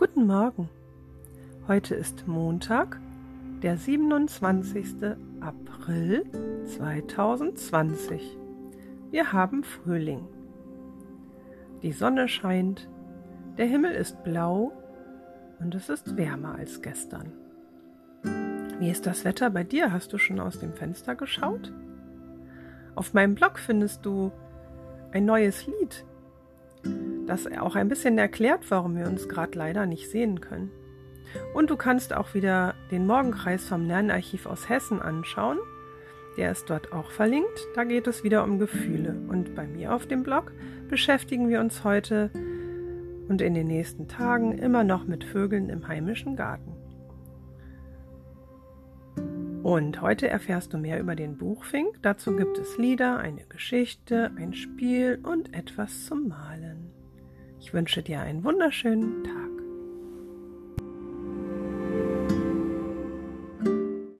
Guten Morgen. Heute ist Montag, der 27. April 2020. Wir haben Frühling. Die Sonne scheint, der Himmel ist blau und es ist wärmer als gestern. Wie ist das Wetter bei dir? Hast du schon aus dem Fenster geschaut? Auf meinem Blog findest du ein neues Lied, das auch ein bisschen erklärt, warum wir uns gerade leider nicht sehen können. Und du kannst auch wieder den Morgenkreis vom Lernarchiv aus Hessen anschauen. Der ist dort auch verlinkt. Da geht es wieder um Gefühle. Und bei mir auf dem Blog beschäftigen wir uns heute und in den nächsten Tagen immer noch mit Vögeln im heimischen Garten. Und heute erfährst du mehr über den Buchfink. Dazu gibt es Lieder, eine Geschichte, ein Spiel und etwas zum Malen. Ich wünsche dir einen wunderschönen Tag.